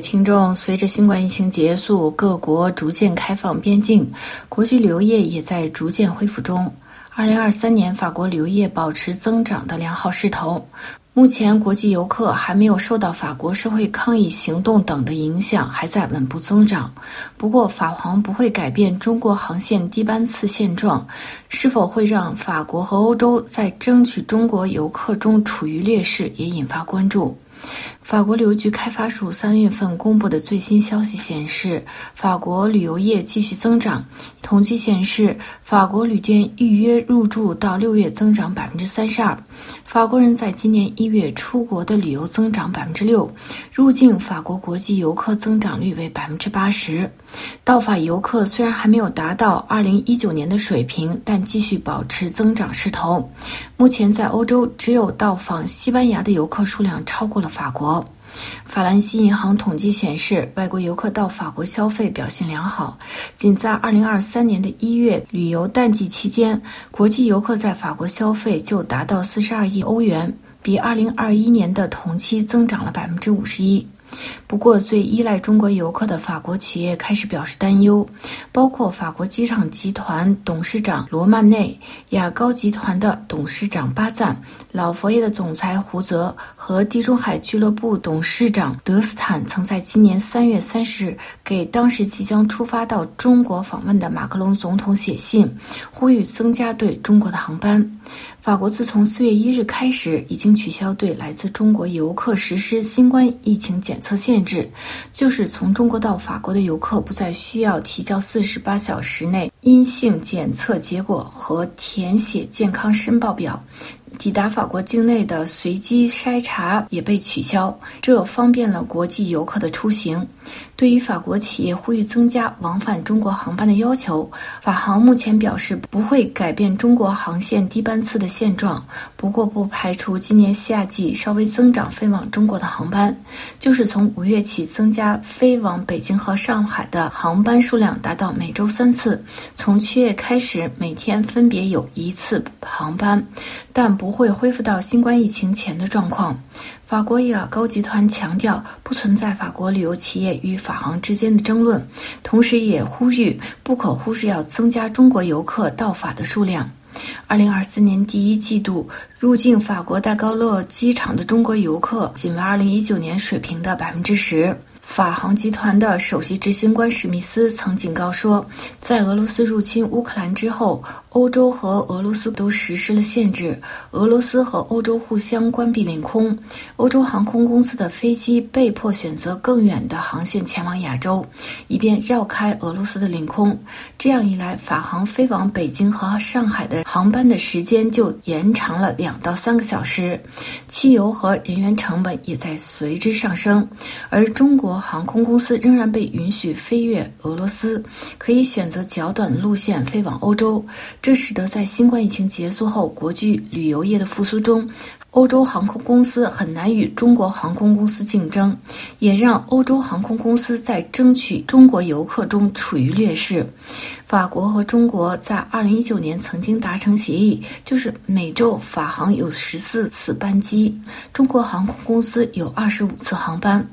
听众，随着新冠疫情结束，各国逐渐开放边境，国际旅游业也在逐渐恢复中。二零二三年，法国旅游业保持增长的良好势头。目前，国际游客还没有受到法国社会抗议行动等的影响，还在稳步增长。不过，法航不会改变中国航线低班次现状，是否会让法国和欧洲在争取中国游客中处于劣势，也引发关注。法国旅游局开发署三月份公布的最新消息显示，法国旅游业继续增长。统计显示，法国旅店预约入住到六月增长百分之三十二。法国人在今年一月出国的旅游增长百分之六，入境法国国际游客增长率为百分之八十。到法游客虽然还没有达到二零一九年的水平，但继续保持增长势头。目前在欧洲，只有到访西班牙的游客数量超过了法国。法兰西银行统计显示，外国游客到法国消费表现良好。仅在2023年的一月旅游淡季期间，国际游客在法国消费就达到42亿欧元，比2021年的同期增长了51%。不过，最依赖中国游客的法国企业开始表示担忧，包括法国机场集团董事长罗曼内、雅高集团的董事长巴赞、老佛爷的总裁胡泽和地中海俱乐部董事长德斯坦，曾在今年三月三十日给当时即将出发到中国访问的马克龙总统写信，呼吁增加对中国的航班。法国自从四月一日开始，已经取消对来自中国游客实施新冠疫情检测限制，就是从中国到法国的游客不再需要提交四十八小时内阴性检测结果和填写健康申报表。抵达法国境内的随机筛查也被取消，这方便了国际游客的出行。对于法国企业呼吁增加往返中国航班的要求，法航目前表示不会改变中国航线低班次的现状。不过，不排除今年夏季稍微增长飞往中国的航班，就是从五月起增加飞往北京和上海的航班数量达到每周三次，从七月开始每天分别有一次航班，但不。会恢复到新冠疫情前的状况。法国雅高集团强调，不存在法国旅游企业与法航之间的争论，同时也呼吁不可忽视要增加中国游客到法的数量。二零二四年第一季度入境法国戴高乐机场的中国游客仅为二零一九年水平的百分之十。法航集团的首席执行官史密斯曾警告说，在俄罗斯入侵乌克兰之后，欧洲和俄罗斯都实施了限制，俄罗斯和欧洲互相关闭领空，欧洲航空公司的飞机被迫选择更远的航线前往亚洲，以便绕开俄罗斯的领空。这样一来，法航飞往北京和上海的航班的时间就延长了两到三个小时，汽油和人员成本也在随之上升，而中国。航空公司仍然被允许飞越俄罗斯，可以选择较短的路线飞往欧洲。这使得在新冠疫情结束后，国际旅游业的复苏中，欧洲航空公司很难与中国航空公司竞争，也让欧洲航空公司在争取中国游客中处于劣势。法国和中国在二零一九年曾经达成协议，就是每周法航有十四次班机，中国航空公司有二十五次航班。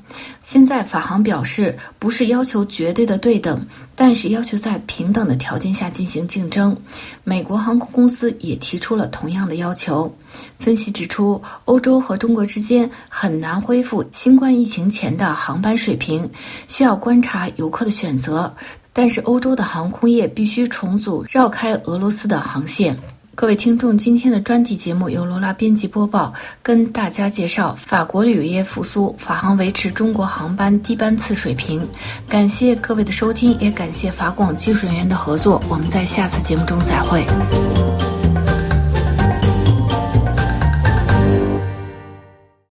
现在法航表示，不是要求绝对的对等，但是要求在平等的条件下进行竞争。美国航空公司也提出了同样的要求。分析指出欧洲和中国之间很难恢复新冠疫情前的航班水平，需要观察游客的选择。但是，欧洲的航空业必须重组绕开俄罗斯的航线。各位听众，今天的专题节目由罗拉编辑播报，跟大家介绍法国旅游业复苏，法航维持中国航班低班次水平。感谢各位的收听，也感谢法广技术人员的合作。我们在下次节目中再会。